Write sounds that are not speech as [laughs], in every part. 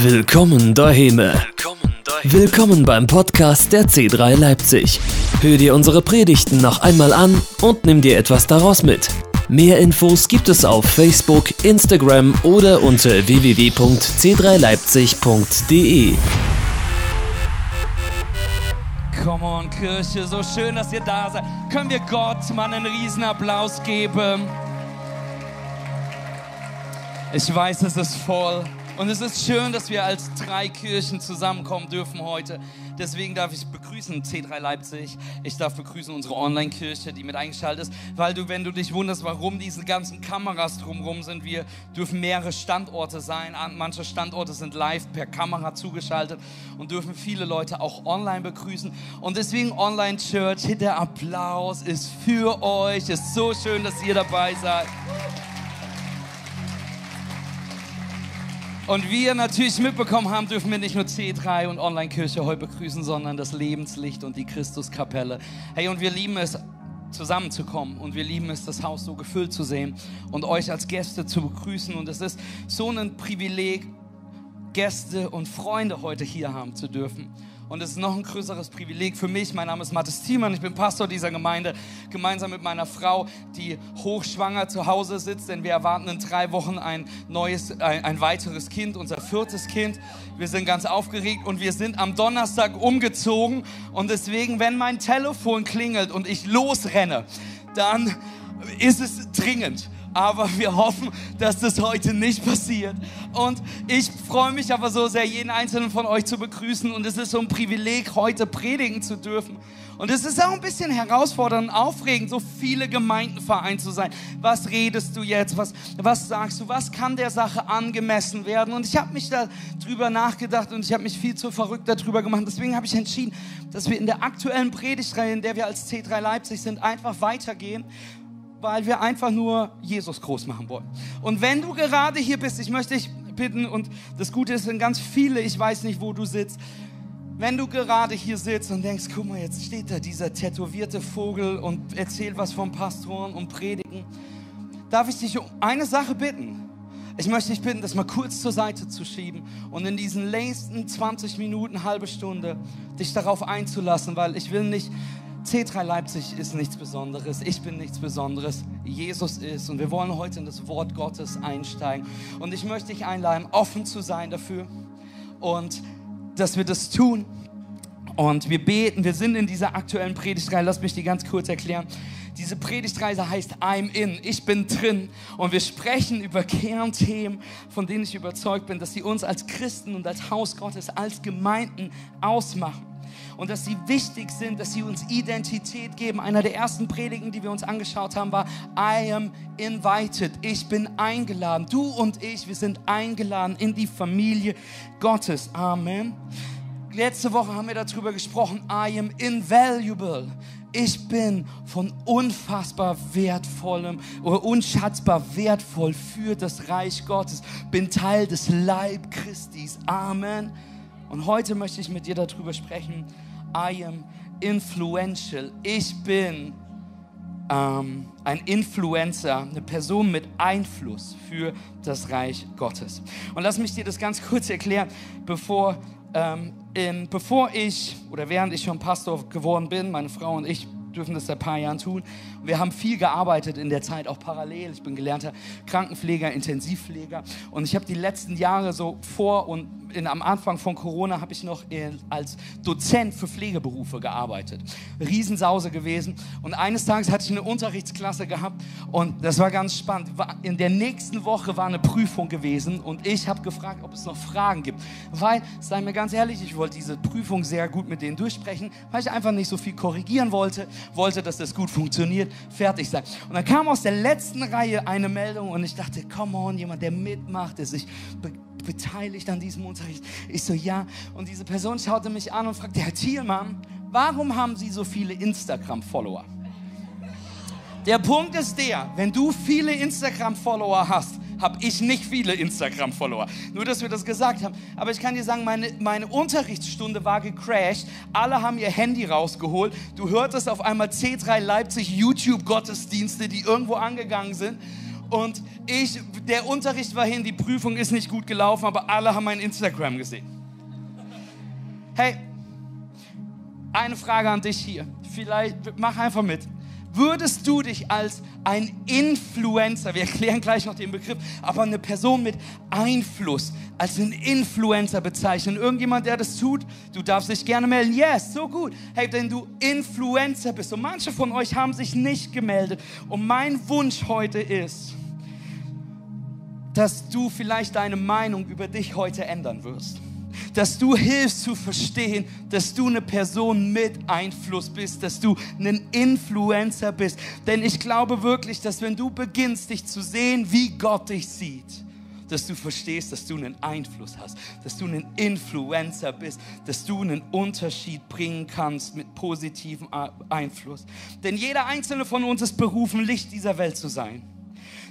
Willkommen daheim. Willkommen beim Podcast der C3 Leipzig. Hör dir unsere Predigten noch einmal an und nimm dir etwas daraus mit. Mehr Infos gibt es auf Facebook, Instagram oder unter www.c3leipzig.de. Come on, Kirche, so schön, dass ihr da seid. Können wir Gott mal einen riesen Applaus geben? Ich weiß, es ist voll. Und es ist schön, dass wir als drei Kirchen zusammenkommen dürfen heute. Deswegen darf ich begrüßen C3 Leipzig. Ich darf begrüßen unsere Online-Kirche, die mit eingeschaltet ist. Weil du, wenn du dich wunderst, warum diese ganzen Kameras drumherum sind, wir dürfen mehrere Standorte sein. Manche Standorte sind live per Kamera zugeschaltet und dürfen viele Leute auch online begrüßen. Und deswegen Online-Church, der Applaus ist für euch. Es ist so schön, dass ihr dabei seid. Und wie ihr natürlich mitbekommen haben, dürfen wir nicht nur C3 und Online-Kirche heute begrüßen, sondern das Lebenslicht und die Christuskapelle. Hey, und wir lieben es, zusammenzukommen und wir lieben es, das Haus so gefüllt zu sehen und euch als Gäste zu begrüßen. Und es ist so ein Privileg, Gäste und Freunde heute hier haben zu dürfen. Und es ist noch ein größeres Privileg für mich. Mein Name ist Mathis Thiemann, ich bin Pastor dieser Gemeinde, gemeinsam mit meiner Frau, die hochschwanger zu Hause sitzt, denn wir erwarten in drei Wochen ein neues, ein, ein weiteres Kind, unser viertes Kind. Wir sind ganz aufgeregt und wir sind am Donnerstag umgezogen. Und deswegen, wenn mein Telefon klingelt und ich losrenne, dann ist es dringend aber wir hoffen, dass das heute nicht passiert. Und ich freue mich aber so sehr, jeden einzelnen von euch zu begrüßen. Und es ist so ein Privileg, heute predigen zu dürfen. Und es ist auch ein bisschen herausfordernd und aufregend, so viele Gemeinden vereint zu sein. Was redest du jetzt? Was, was sagst du? Was kann der Sache angemessen werden? Und ich habe mich da drüber nachgedacht und ich habe mich viel zu verrückt darüber gemacht. Deswegen habe ich entschieden, dass wir in der aktuellen Predigtreihe, in der wir als C3 Leipzig sind, einfach weitergehen weil wir einfach nur Jesus groß machen wollen. Und wenn du gerade hier bist, ich möchte dich bitten, und das Gute ist, sind ganz viele, ich weiß nicht, wo du sitzt, wenn du gerade hier sitzt und denkst, guck mal, jetzt steht da dieser tätowierte Vogel und erzählt was vom Pastoren und Predigen, darf ich dich um eine Sache bitten. Ich möchte dich bitten, das mal kurz zur Seite zu schieben und in diesen nächsten 20 Minuten, halbe Stunde dich darauf einzulassen, weil ich will nicht C3 Leipzig ist nichts Besonderes, ich bin nichts Besonderes, Jesus ist. Und wir wollen heute in das Wort Gottes einsteigen. Und ich möchte dich einladen, offen zu sein dafür und dass wir das tun. Und wir beten, wir sind in dieser aktuellen Predigtreihe, lass mich die ganz kurz erklären. Diese Predigtreise heißt I'm in, ich bin drin. Und wir sprechen über Kernthemen, von denen ich überzeugt bin, dass sie uns als Christen und als Haus Gottes, als Gemeinden ausmachen und dass sie wichtig sind, dass sie uns Identität geben. Einer der ersten Predigen, die wir uns angeschaut haben, war I am invited. Ich bin eingeladen. Du und ich, wir sind eingeladen in die Familie Gottes. Amen. Letzte Woche haben wir darüber gesprochen, I am invaluable. Ich bin von unfassbar wertvollem oder unschätzbar wertvoll für das Reich Gottes. Bin Teil des Leib Christis. Amen. Und heute möchte ich mit dir darüber sprechen, I am influential. Ich bin ähm, ein Influencer, eine Person mit Einfluss für das Reich Gottes. Und lass mich dir das ganz kurz erklären, bevor, ähm, in, bevor ich oder während ich schon Pastor geworden bin, meine Frau und ich dürfen das seit ein paar Jahren tun. Wir haben viel gearbeitet in der Zeit, auch parallel. Ich bin gelernter Krankenpfleger, Intensivpfleger und ich habe die letzten Jahre so vor und in, am Anfang von Corona habe ich noch als Dozent für Pflegeberufe gearbeitet. Riesensause gewesen. Und eines Tages hatte ich eine Unterrichtsklasse gehabt und das war ganz spannend. In der nächsten Woche war eine Prüfung gewesen und ich habe gefragt, ob es noch Fragen gibt. Weil, sei mir ganz ehrlich, ich wollte diese Prüfung sehr gut mit denen durchsprechen, weil ich einfach nicht so viel korrigieren wollte, wollte, dass das gut funktioniert, fertig sein. Und dann kam aus der letzten Reihe eine Meldung und ich dachte, come on, jemand, der mitmacht, der sich beteiligt an diesem Unterricht? Ich so, ja. Und diese Person schaute mich an und fragte, Herr Thielmann, warum haben Sie so viele Instagram-Follower? Der Punkt ist der, wenn du viele Instagram-Follower hast, habe ich nicht viele Instagram-Follower. Nur, dass wir das gesagt haben. Aber ich kann dir sagen, meine, meine Unterrichtsstunde war gecrashed. Alle haben ihr Handy rausgeholt. Du hörtest auf einmal C3 Leipzig YouTube-Gottesdienste, die irgendwo angegangen sind. Und ich, der Unterricht war hin, die Prüfung ist nicht gut gelaufen, aber alle haben mein Instagram gesehen. Hey, eine Frage an dich hier. Vielleicht mach einfach mit. Würdest du dich als ein Influencer, wir [laughs] erklären gleich noch den Begriff, aber eine Person mit Einfluss, als einen Influencer bezeichnen? Irgendjemand, der das tut? Du darfst dich gerne melden. Yes, so gut. Hey, wenn du Influencer bist und manche von euch haben sich nicht gemeldet und mein Wunsch heute ist, dass du vielleicht deine Meinung über dich heute ändern wirst dass du hilfst zu verstehen, dass du eine Person mit Einfluss bist, dass du ein Influencer bist. Denn ich glaube wirklich, dass wenn du beginnst, dich zu sehen, wie Gott dich sieht, dass du verstehst, dass du einen Einfluss hast, dass du ein Influencer bist, dass du einen Unterschied bringen kannst mit positivem Einfluss. Denn jeder einzelne von uns ist berufen, Licht dieser Welt zu sein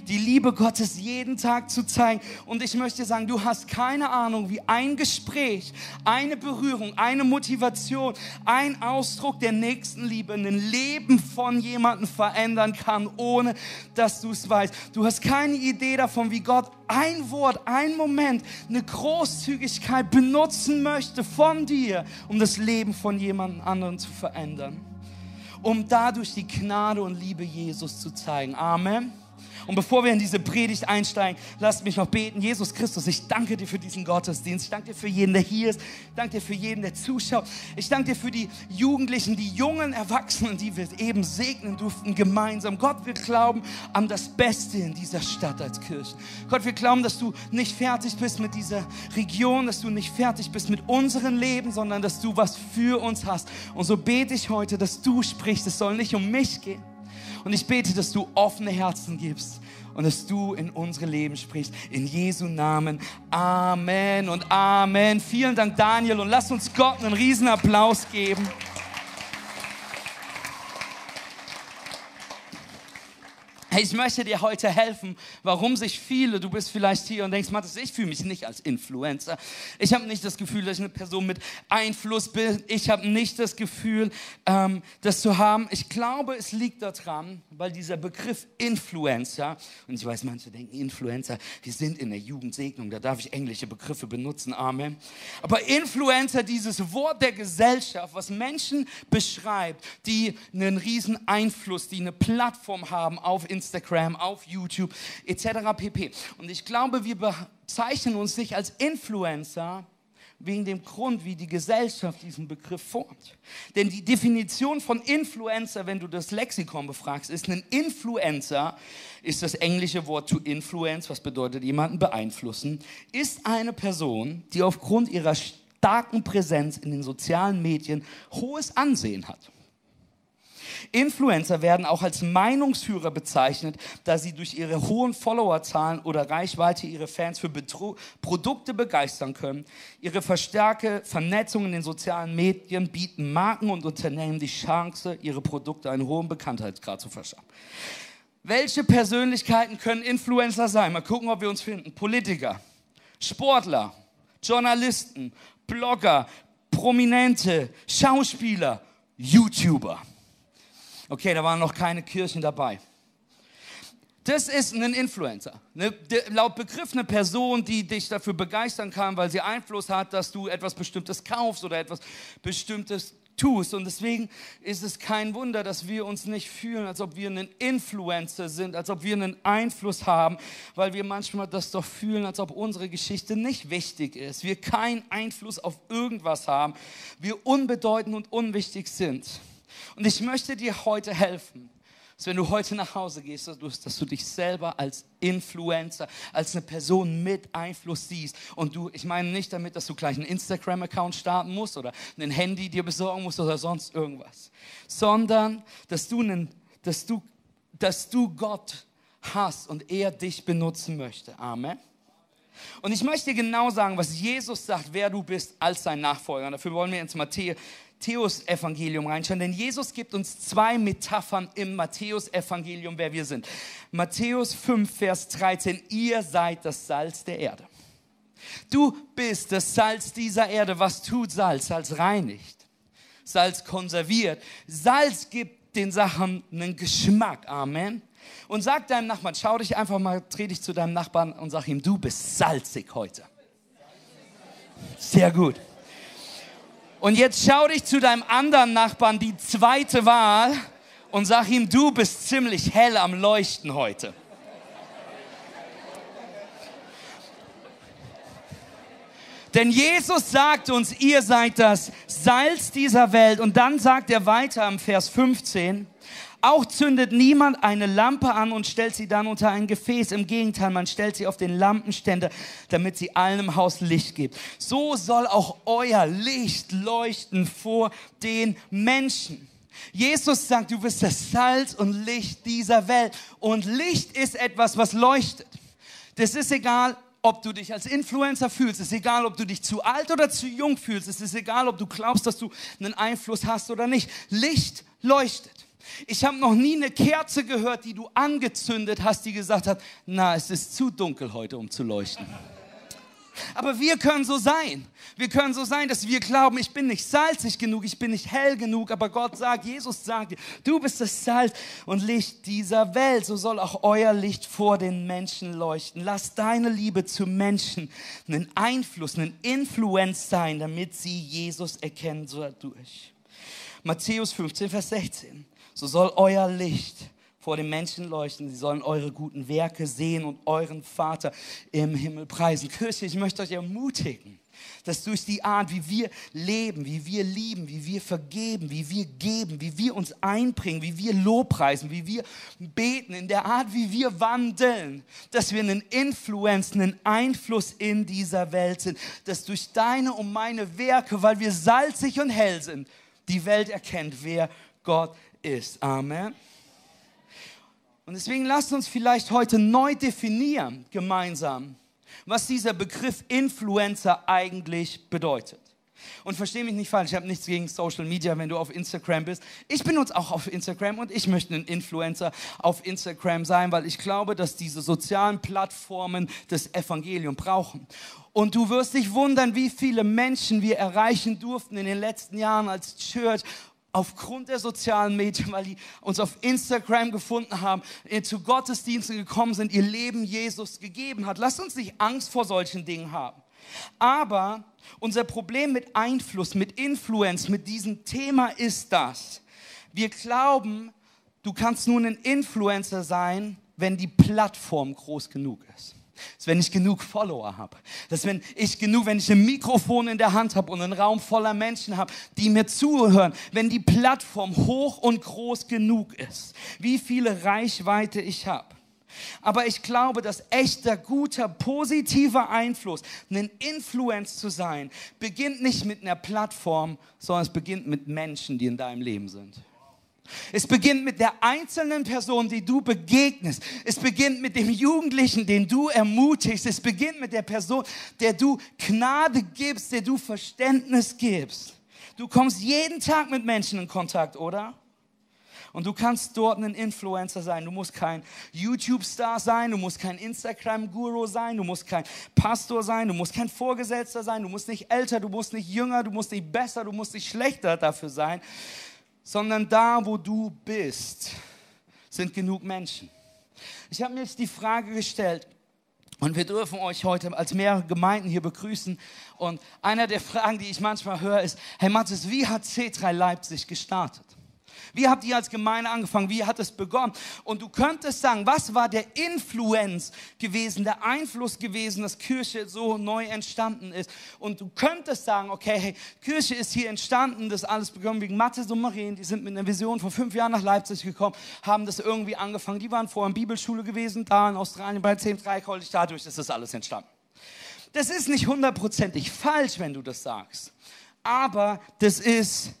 die Liebe Gottes jeden Tag zu zeigen. Und ich möchte sagen, du hast keine Ahnung, wie ein Gespräch, eine Berührung, eine Motivation, ein Ausdruck der Nächstenliebe ein Leben von jemandem verändern kann, ohne dass du es weißt. Du hast keine Idee davon, wie Gott ein Wort, ein Moment, eine Großzügigkeit benutzen möchte von dir, um das Leben von jemand anderen zu verändern. Um dadurch die Gnade und Liebe Jesus zu zeigen. Amen. Und bevor wir in diese Predigt einsteigen, lasst mich noch beten. Jesus Christus, ich danke dir für diesen Gottesdienst. Ich danke dir für jeden, der hier ist. Ich danke dir für jeden, der zuschaut. Ich danke dir für die Jugendlichen, die jungen Erwachsenen, die wir eben segnen durften gemeinsam. Gott, wir glauben an das Beste in dieser Stadt als Kirche. Gott, wir glauben, dass du nicht fertig bist mit dieser Region, dass du nicht fertig bist mit unserem Leben, sondern dass du was für uns hast. Und so bete ich heute, dass du sprichst. Es soll nicht um mich gehen und ich bete, dass du offene Herzen gibst und dass du in unsere Leben sprichst. In Jesu Namen. Amen und Amen. Vielen Dank, Daniel. Und lass uns Gott einen riesen Applaus geben. Hey, ich möchte dir heute helfen, warum sich viele, du bist vielleicht hier und denkst, Matthias, ich fühle mich nicht als Influencer. Ich habe nicht das Gefühl, dass ich eine Person mit Einfluss bin. Ich habe nicht das Gefühl, ähm, das zu haben. Ich glaube, es liegt daran, weil dieser Begriff Influencer, und ich weiß, manche denken Influencer, die sind in der Jugendsegnung, da darf ich englische Begriffe benutzen, Amen. Aber Influencer, dieses Wort der Gesellschaft, was Menschen beschreibt, die einen riesen Einfluss, die eine Plattform haben auf Instagram, Instagram, auf YouTube etc. pp. Und ich glaube, wir bezeichnen uns nicht als Influencer wegen dem Grund, wie die Gesellschaft diesen Begriff formt. Denn die Definition von Influencer, wenn du das Lexikon befragst, ist ein Influencer, ist das englische Wort to influence, was bedeutet jemanden beeinflussen, ist eine Person, die aufgrund ihrer starken Präsenz in den sozialen Medien hohes Ansehen hat. Influencer werden auch als Meinungsführer bezeichnet, da sie durch ihre hohen Followerzahlen oder Reichweite ihre Fans für Betru Produkte begeistern können. Ihre verstärkte Vernetzung in den sozialen Medien bieten Marken und Unternehmen die Chance, ihre Produkte einen hohen Bekanntheitsgrad zu verschaffen. Welche Persönlichkeiten können Influencer sein? Mal gucken, ob wir uns finden. Politiker, Sportler, Journalisten, Blogger, Prominente, Schauspieler, YouTuber. Okay, da waren noch keine Kirchen dabei. Das ist ein Influencer. Laut Begriff eine Person, die dich dafür begeistern kann, weil sie Einfluss hat, dass du etwas Bestimmtes kaufst oder etwas Bestimmtes tust. Und deswegen ist es kein Wunder, dass wir uns nicht fühlen, als ob wir ein Influencer sind, als ob wir einen Einfluss haben, weil wir manchmal das doch fühlen, als ob unsere Geschichte nicht wichtig ist. Wir keinen Einfluss auf irgendwas haben. Wir unbedeutend und unwichtig sind. Und ich möchte dir heute helfen, dass wenn du heute nach Hause gehst, dass du dich selber als Influencer, als eine Person mit Einfluss siehst. Und du, ich meine nicht damit, dass du gleich einen Instagram-Account starten musst oder ein Handy dir besorgen musst oder sonst irgendwas, sondern dass du, einen, dass du, dass du Gott hast und er dich benutzen möchte. Amen. Und ich möchte dir genau sagen, was Jesus sagt, wer du bist als sein Nachfolger. Und dafür wollen wir ins Matthäus Matthäus-Evangelium reinschauen, denn Jesus gibt uns zwei Metaphern im Matthäus-Evangelium, wer wir sind. Matthäus 5, Vers 13, ihr seid das Salz der Erde. Du bist das Salz dieser Erde. Was tut Salz? Salz reinigt. Salz konserviert. Salz gibt den Sachen einen Geschmack. Amen. Und sag deinem Nachbarn, schau dich einfach mal, dreh dich zu deinem Nachbarn und sag ihm, du bist salzig heute. Sehr gut. Und jetzt schau dich zu deinem anderen Nachbarn, die zweite Wahl, und sag ihm, du bist ziemlich hell am Leuchten heute. Denn Jesus sagt uns, ihr seid das Salz dieser Welt. Und dann sagt er weiter im Vers 15, auch zündet niemand eine Lampe an und stellt sie dann unter ein Gefäß. Im Gegenteil, man stellt sie auf den Lampenständer, damit sie allen im Haus Licht gibt. So soll auch euer Licht leuchten vor den Menschen. Jesus sagt, du bist das Salz und Licht dieser Welt. Und Licht ist etwas, was leuchtet. Das ist egal, ob du dich als Influencer fühlst, es ist egal, ob du dich zu alt oder zu jung fühlst, es ist egal, ob du glaubst, dass du einen Einfluss hast oder nicht. Licht leuchtet. Ich habe noch nie eine Kerze gehört, die du angezündet hast, die gesagt hat, na, es ist zu dunkel heute, um zu leuchten. Aber wir können so sein. Wir können so sein, dass wir glauben, ich bin nicht salzig genug, ich bin nicht hell genug, aber Gott sagt, Jesus sagt dir, du bist das Salz und Licht dieser Welt. So soll auch euer Licht vor den Menschen leuchten. Lass deine Liebe zu Menschen einen Einfluss, einen Influence sein, damit sie Jesus erkennen so dadurch. Matthäus 15, Vers 16. So soll euer Licht vor den Menschen leuchten. Sie sollen eure guten Werke sehen und euren Vater im Himmel preisen. Kirche, ich möchte euch ermutigen, dass durch die Art, wie wir leben, wie wir lieben, wie wir vergeben, wie wir geben, wie wir uns einbringen, wie wir Lobpreisen, wie wir beten, in der Art, wie wir wandeln, dass wir einen Influence, einen Einfluss in dieser Welt sind, dass durch deine und meine Werke, weil wir salzig und hell sind, die Welt erkennt, wer Gott ist. Amen. Und deswegen lasst uns vielleicht heute neu definieren, gemeinsam, was dieser Begriff Influencer eigentlich bedeutet. Und verstehe mich nicht falsch, ich habe nichts gegen Social Media, wenn du auf Instagram bist. Ich benutze auch auf Instagram und ich möchte ein Influencer auf Instagram sein, weil ich glaube, dass diese sozialen Plattformen das Evangelium brauchen. Und du wirst dich wundern, wie viele Menschen wir erreichen durften in den letzten Jahren als Church aufgrund der sozialen Medien, weil die uns auf Instagram gefunden haben, zu Gottesdiensten gekommen sind, ihr Leben Jesus gegeben hat. Lasst uns nicht Angst vor solchen Dingen haben. Aber unser Problem mit Einfluss, mit Influence, mit diesem Thema ist das. Wir glauben, du kannst nur ein Influencer sein, wenn die Plattform groß genug ist dass wenn ich genug Follower habe, dass wenn ich genug, wenn ich ein Mikrofon in der Hand habe und einen Raum voller Menschen habe, die mir zuhören, wenn die Plattform hoch und groß genug ist, wie viele Reichweite ich habe. Aber ich glaube, dass echter, guter, positiver Einfluss, ein Influence zu sein, beginnt nicht mit einer Plattform, sondern es beginnt mit Menschen, die in deinem Leben sind. Es beginnt mit der einzelnen Person, die du begegnest. Es beginnt mit dem Jugendlichen, den du ermutigst. Es beginnt mit der Person, der du Gnade gibst, der du Verständnis gibst. Du kommst jeden Tag mit Menschen in Kontakt, oder? Und du kannst dort ein Influencer sein. Du musst kein YouTube-Star sein, du musst kein Instagram-Guru sein, du musst kein Pastor sein, du musst kein Vorgesetzter sein, du musst nicht älter, du musst nicht jünger, du musst nicht besser, du musst nicht schlechter dafür sein sondern da, wo du bist, sind genug Menschen. Ich habe mir jetzt die Frage gestellt, und wir dürfen euch heute als mehrere Gemeinden hier begrüßen. Und einer der Fragen, die ich manchmal höre, ist, Herr Mathis, wie hat C3 Leipzig gestartet? Wie habt ihr als Gemeinde angefangen? Wie hat es begonnen? Und du könntest sagen, was war der Influence gewesen, der Einfluss gewesen, dass Kirche so neu entstanden ist? Und du könntest sagen, okay, hey, Kirche ist hier entstanden, das alles begonnen wegen Mathe und Marien, die sind mit einer Vision vor fünf Jahren nach Leipzig gekommen, haben das irgendwie angefangen. Die waren vorher in Bibelschule gewesen, da in Australien bei 10.3 College, dadurch ist das alles entstanden. Das ist nicht hundertprozentig falsch, wenn du das sagst. Aber das ist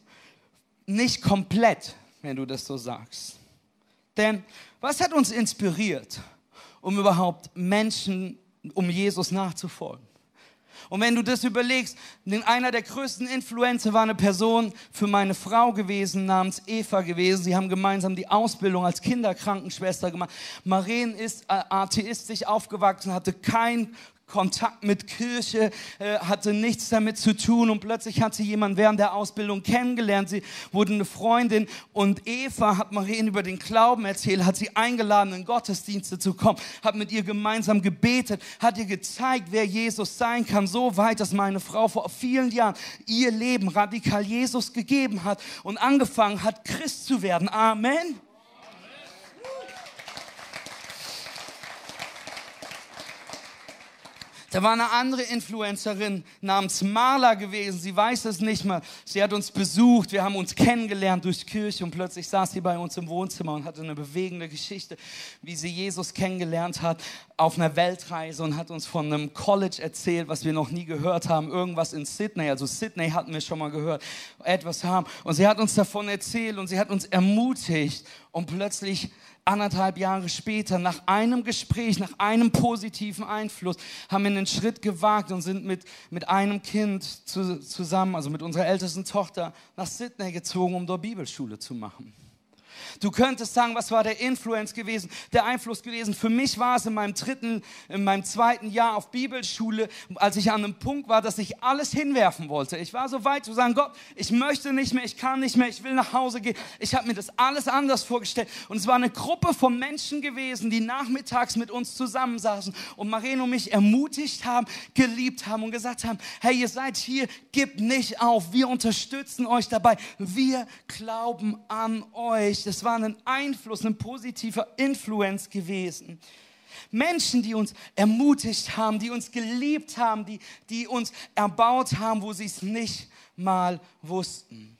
nicht komplett, wenn du das so sagst. Denn was hat uns inspiriert, um überhaupt Menschen, um Jesus nachzufolgen? Und wenn du das überlegst, einer der größten Influencer war eine Person für meine Frau gewesen, namens Eva gewesen. Sie haben gemeinsam die Ausbildung als Kinderkrankenschwester gemacht. Maren ist äh, atheistisch aufgewachsen, hatte kein Kontakt mit Kirche, äh, hatte nichts damit zu tun und plötzlich hat sie jemanden während der Ausbildung kennengelernt. Sie wurde eine Freundin und Eva hat Marien über den Glauben erzählt, hat sie eingeladen, in Gottesdienste zu kommen, hat mit ihr gemeinsam gebetet, hat ihr gezeigt, wer Jesus sein kann, so weit, dass meine Frau vor vielen Jahren ihr Leben radikal Jesus gegeben hat und angefangen hat, Christ zu werden. Amen. Da war eine andere Influencerin namens Marla gewesen. Sie weiß es nicht mal. Sie hat uns besucht. Wir haben uns kennengelernt durch Kirche und plötzlich saß sie bei uns im Wohnzimmer und hatte eine bewegende Geschichte, wie sie Jesus kennengelernt hat auf einer Weltreise und hat uns von einem College erzählt, was wir noch nie gehört haben. Irgendwas in Sydney. Also Sydney hatten wir schon mal gehört. Etwas haben. Und sie hat uns davon erzählt und sie hat uns ermutigt und plötzlich anderthalb Jahre später, nach einem Gespräch, nach einem positiven Einfluss, haben wir einen Schritt gewagt und sind mit, mit einem Kind zu, zusammen, also mit unserer ältesten Tochter, nach Sydney gezogen, um dort Bibelschule zu machen. Du könntest sagen, was war der Influence gewesen, der Einfluss gewesen? Für mich war es in meinem dritten, in meinem zweiten Jahr auf Bibelschule, als ich an einem Punkt war, dass ich alles hinwerfen wollte. Ich war so weit zu sagen, Gott, ich möchte nicht mehr, ich kann nicht mehr, ich will nach Hause gehen. Ich habe mir das alles anders vorgestellt. Und es war eine Gruppe von Menschen gewesen, die nachmittags mit uns zusammensaßen und Mareno mich ermutigt haben, geliebt haben und gesagt haben, hey, ihr seid hier, gebt nicht auf, wir unterstützen euch dabei, wir glauben an euch. Das war ein Einfluss, ein positiver Influence gewesen. Menschen, die uns ermutigt haben, die uns geliebt haben, die, die uns erbaut haben, wo sie es nicht mal wussten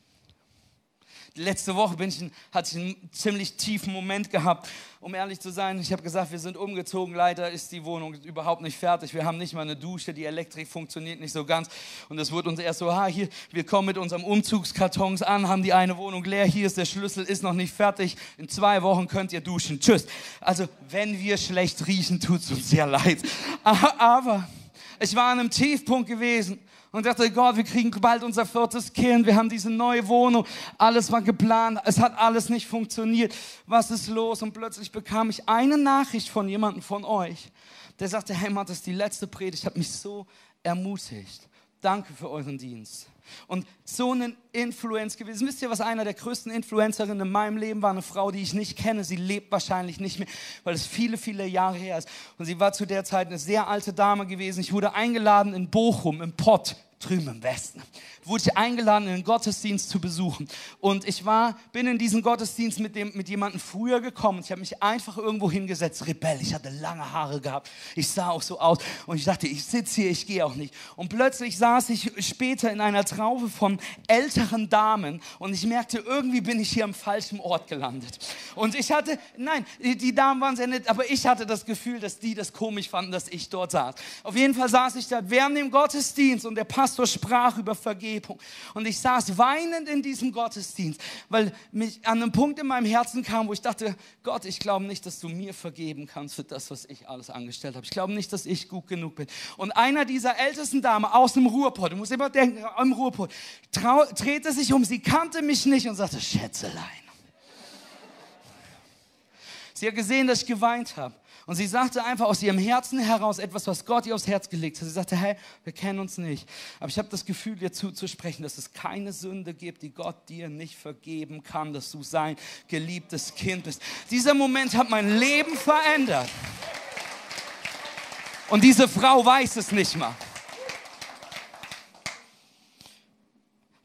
letzte Woche bin ich, hatte ich einen ziemlich tiefen Moment gehabt, um ehrlich zu sein. Ich habe gesagt, wir sind umgezogen, leider ist die Wohnung überhaupt nicht fertig. Wir haben nicht mal eine Dusche, die Elektrik funktioniert nicht so ganz. Und es wurde uns erst so, ha, hier, wir kommen mit unserem Umzugskartons an, haben die eine Wohnung leer, hier ist der Schlüssel, ist noch nicht fertig. In zwei Wochen könnt ihr duschen. Tschüss. Also, wenn wir schlecht riechen, tut es uns sehr leid. [laughs] Aber ich war an einem Tiefpunkt gewesen und dachte, Gott, wir kriegen bald unser viertes Kind, wir haben diese neue Wohnung, alles war geplant, es hat alles nicht funktioniert. Was ist los? Und plötzlich bekam ich eine Nachricht von jemandem von euch, der sagte, hey Matt, das ist die letzte Predigt, hat mich so ermutigt. Danke für euren Dienst. Und so ein Influence gewesen. Wisst ihr, was einer der größten Influencerinnen in meinem Leben war? Eine Frau, die ich nicht kenne. Sie lebt wahrscheinlich nicht mehr, weil es viele, viele Jahre her ist. Und sie war zu der Zeit eine sehr alte Dame gewesen. Ich wurde eingeladen in Bochum, im Pott drüben im Westen, wurde ich eingeladen, einen Gottesdienst zu besuchen. Und ich war, bin in diesen Gottesdienst mit, dem, mit jemandem früher gekommen. Ich habe mich einfach irgendwo hingesetzt, Rebell. Ich hatte lange Haare gehabt. Ich sah auch so aus. Und ich dachte, ich sitze hier, ich gehe auch nicht. Und plötzlich saß ich später in einer Traufe von älteren Damen. Und ich merkte, irgendwie bin ich hier am falschen Ort gelandet. Und ich hatte, nein, die Damen waren sehr nett, aber ich hatte das Gefühl, dass die das komisch fanden, dass ich dort saß. Auf jeden Fall saß ich da während dem Gottesdienst und der Pastor sprach über Vergebung. Und ich saß weinend in diesem Gottesdienst, weil mich an einem Punkt in meinem Herzen kam, wo ich dachte, Gott, ich glaube nicht, dass du mir vergeben kannst für das, was ich alles angestellt habe. Ich glaube nicht, dass ich gut genug bin. Und einer dieser ältesten Damen aus dem Ruhrpott, du musst immer denken, im Ruhrpott, drehte sich um, sie kannte mich nicht und sagte, Schätzelein. Sie hat gesehen, dass ich geweint habe. Und sie sagte einfach aus ihrem Herzen heraus etwas, was Gott ihr aufs Herz gelegt hat. Sie sagte, hey, wir kennen uns nicht. Aber ich habe das Gefühl, dir zuzusprechen, dass es keine Sünde gibt, die Gott dir nicht vergeben kann, dass du sein geliebtes Kind bist. Dieser Moment hat mein Leben verändert. Und diese Frau weiß es nicht mal.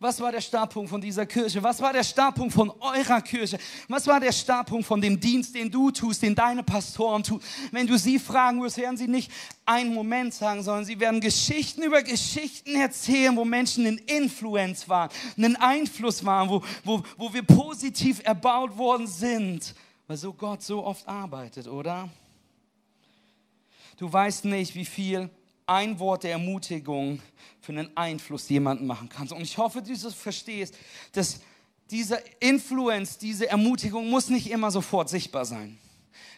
Was war der Startpunkt von dieser Kirche? Was war der Startpunkt von eurer Kirche? Was war der Startpunkt von dem Dienst, den du tust, den deine Pastoren tun? Wenn du sie fragen wirst, werden sie nicht einen Moment sagen, sondern sie werden Geschichten über Geschichten erzählen, wo Menschen in Influence waren, einen Einfluss waren, wo, wo, wo wir positiv erbaut worden sind. Weil so Gott so oft arbeitet, oder? Du weißt nicht, wie viel ein Wort der Ermutigung für einen Einfluss jemanden machen kannst. Und ich hoffe, dass du verstehst, dass diese Influence, diese Ermutigung muss nicht immer sofort sichtbar sein.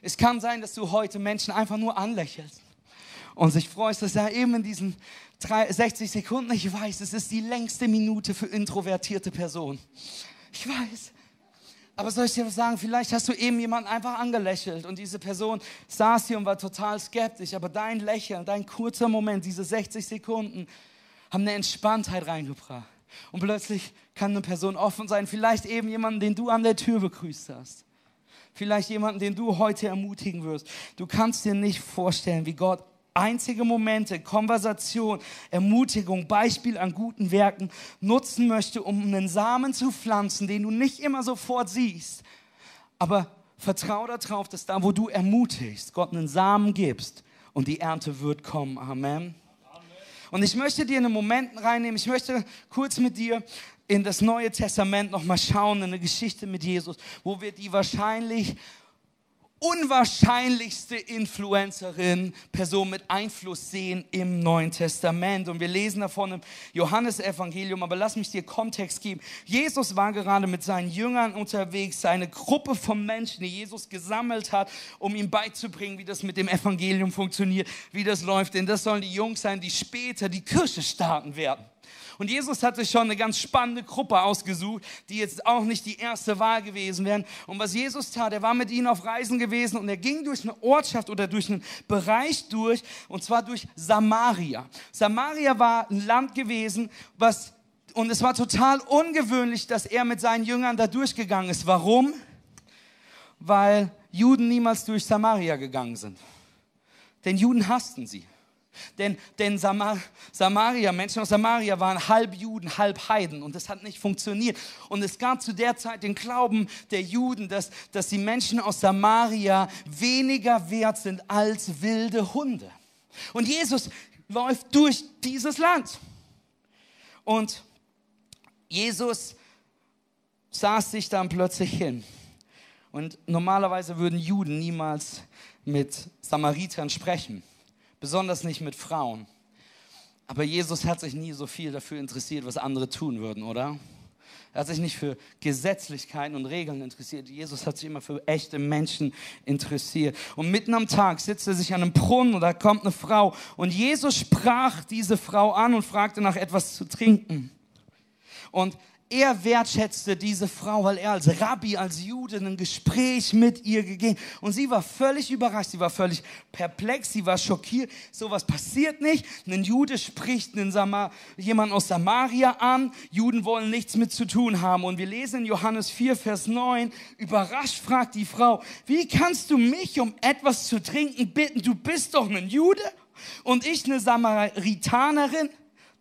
Es kann sein, dass du heute Menschen einfach nur anlächelst und sich freust, dass er eben in diesen 60 Sekunden, ich weiß, es ist die längste Minute für introvertierte Personen. Ich weiß. Aber soll ich dir was sagen? Vielleicht hast du eben jemanden einfach angelächelt und diese Person saß hier und war total skeptisch. Aber dein Lächeln, dein kurzer Moment, diese 60 Sekunden, haben eine Entspanntheit reingebracht. Und plötzlich kann eine Person offen sein. Vielleicht eben jemanden, den du an der Tür begrüßt hast. Vielleicht jemanden, den du heute ermutigen wirst. Du kannst dir nicht vorstellen, wie Gott einzige Momente, Konversation, Ermutigung, Beispiel an guten Werken nutzen möchte, um einen Samen zu pflanzen, den du nicht immer sofort siehst. Aber vertraue darauf, dass da, wo du ermutigst, Gott einen Samen gibst und die Ernte wird kommen. Amen. Und ich möchte dir einen Moment reinnehmen. Ich möchte kurz mit dir in das Neue Testament nochmal schauen, in eine Geschichte mit Jesus, wo wir die wahrscheinlich unwahrscheinlichste Influencerin, Person mit Einfluss sehen im Neuen Testament. Und wir lesen davon im Johannesevangelium, aber lass mich dir Kontext geben. Jesus war gerade mit seinen Jüngern unterwegs, seine Gruppe von Menschen, die Jesus gesammelt hat, um ihm beizubringen, wie das mit dem Evangelium funktioniert, wie das läuft. Denn das sollen die Jungs sein, die später die Kirche starten werden. Und Jesus hatte schon eine ganz spannende Gruppe ausgesucht, die jetzt auch nicht die erste Wahl gewesen wären. Und was Jesus tat, er war mit ihnen auf Reisen gewesen und er ging durch eine Ortschaft oder durch einen Bereich durch, und zwar durch Samaria. Samaria war ein Land gewesen, was, und es war total ungewöhnlich, dass er mit seinen Jüngern da durchgegangen ist. Warum? Weil Juden niemals durch Samaria gegangen sind. Denn Juden hassten sie. Denn, denn Samar Samaria, Menschen aus Samaria waren halb Juden, halb Heiden und das hat nicht funktioniert. Und es gab zu der Zeit den Glauben der Juden, dass, dass die Menschen aus Samaria weniger wert sind als wilde Hunde. Und Jesus läuft durch dieses Land. Und Jesus saß sich dann plötzlich hin. Und normalerweise würden Juden niemals mit Samaritern sprechen besonders nicht mit Frauen. Aber Jesus hat sich nie so viel dafür interessiert, was andere tun würden, oder? Er hat sich nicht für Gesetzlichkeiten und Regeln interessiert. Jesus hat sich immer für echte Menschen interessiert. Und mitten am Tag sitzt er sich an einem Brunnen und da kommt eine Frau. Und Jesus sprach diese Frau an und fragte nach etwas zu trinken. Und er wertschätzte diese Frau, weil er als Rabbi, als Jude ein Gespräch mit ihr gegeben. Und sie war völlig überrascht, sie war völlig perplex, sie war schockiert. Sowas passiert nicht. Ein Jude spricht einen Samar jemand aus Samaria an. Juden wollen nichts mit zu tun haben. Und wir lesen in Johannes 4, Vers 9, überrascht fragt die Frau, wie kannst du mich um etwas zu trinken bitten? Du bist doch ein Jude und ich eine Samaritanerin.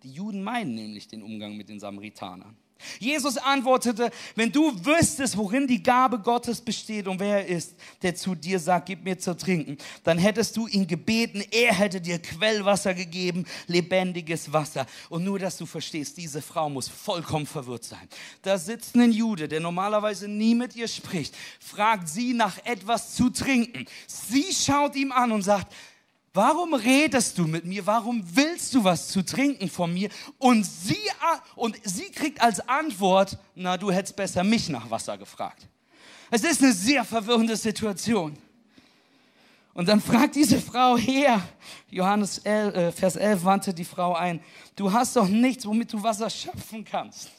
Die Juden meinen nämlich den Umgang mit den Samaritanern. Jesus antwortete, wenn du wüsstest, worin die Gabe Gottes besteht und wer er ist, der zu dir sagt, gib mir zu trinken, dann hättest du ihn gebeten, er hätte dir Quellwasser gegeben, lebendiges Wasser. Und nur, dass du verstehst, diese Frau muss vollkommen verwirrt sein. Da sitzt ein Jude, der normalerweise nie mit ihr spricht, fragt sie nach etwas zu trinken. Sie schaut ihm an und sagt, Warum redest du mit mir? Warum willst du was zu trinken von mir? Und sie, und sie kriegt als Antwort, na, du hättest besser mich nach Wasser gefragt. Es ist eine sehr verwirrende Situation. Und dann fragt diese Frau her, Johannes 11, äh, Vers 11 wandte die Frau ein, du hast doch nichts, womit du Wasser schöpfen kannst.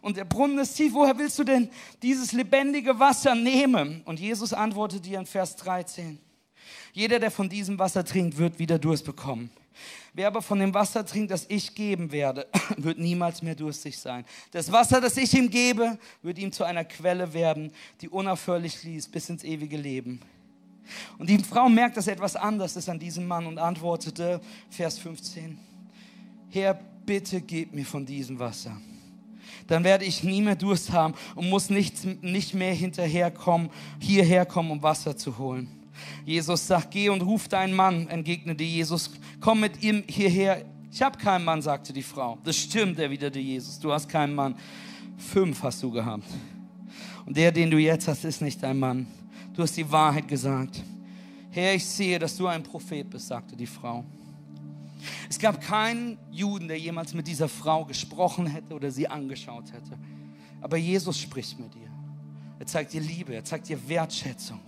Und der Brunnen ist tief, woher willst du denn dieses lebendige Wasser nehmen? Und Jesus antwortet ihr in Vers 13, jeder, der von diesem Wasser trinkt, wird wieder Durst bekommen. Wer aber von dem Wasser trinkt, das ich geben werde, [coughs] wird niemals mehr durstig sein. Das Wasser, das ich ihm gebe, wird ihm zu einer Quelle werden, die unaufhörlich fließt bis ins ewige Leben. Und die Frau merkt, dass etwas anders ist an diesem Mann und antwortete, Vers 15, Herr, bitte gib mir von diesem Wasser. Dann werde ich nie mehr Durst haben und muss nicht, nicht mehr hinterherkommen, hierher kommen, um Wasser zu holen. Jesus sagt, geh und ruf deinen Mann, entgegnete Jesus, komm mit ihm hierher. Ich habe keinen Mann, sagte die Frau. Das stimmt, erwiderte Jesus, du hast keinen Mann. Fünf hast du gehabt. Und der, den du jetzt hast, ist nicht dein Mann. Du hast die Wahrheit gesagt. Herr, ich sehe, dass du ein Prophet bist, sagte die Frau. Es gab keinen Juden, der jemals mit dieser Frau gesprochen hätte oder sie angeschaut hätte. Aber Jesus spricht mit ihr. Er zeigt ihr Liebe, er zeigt ihr Wertschätzung.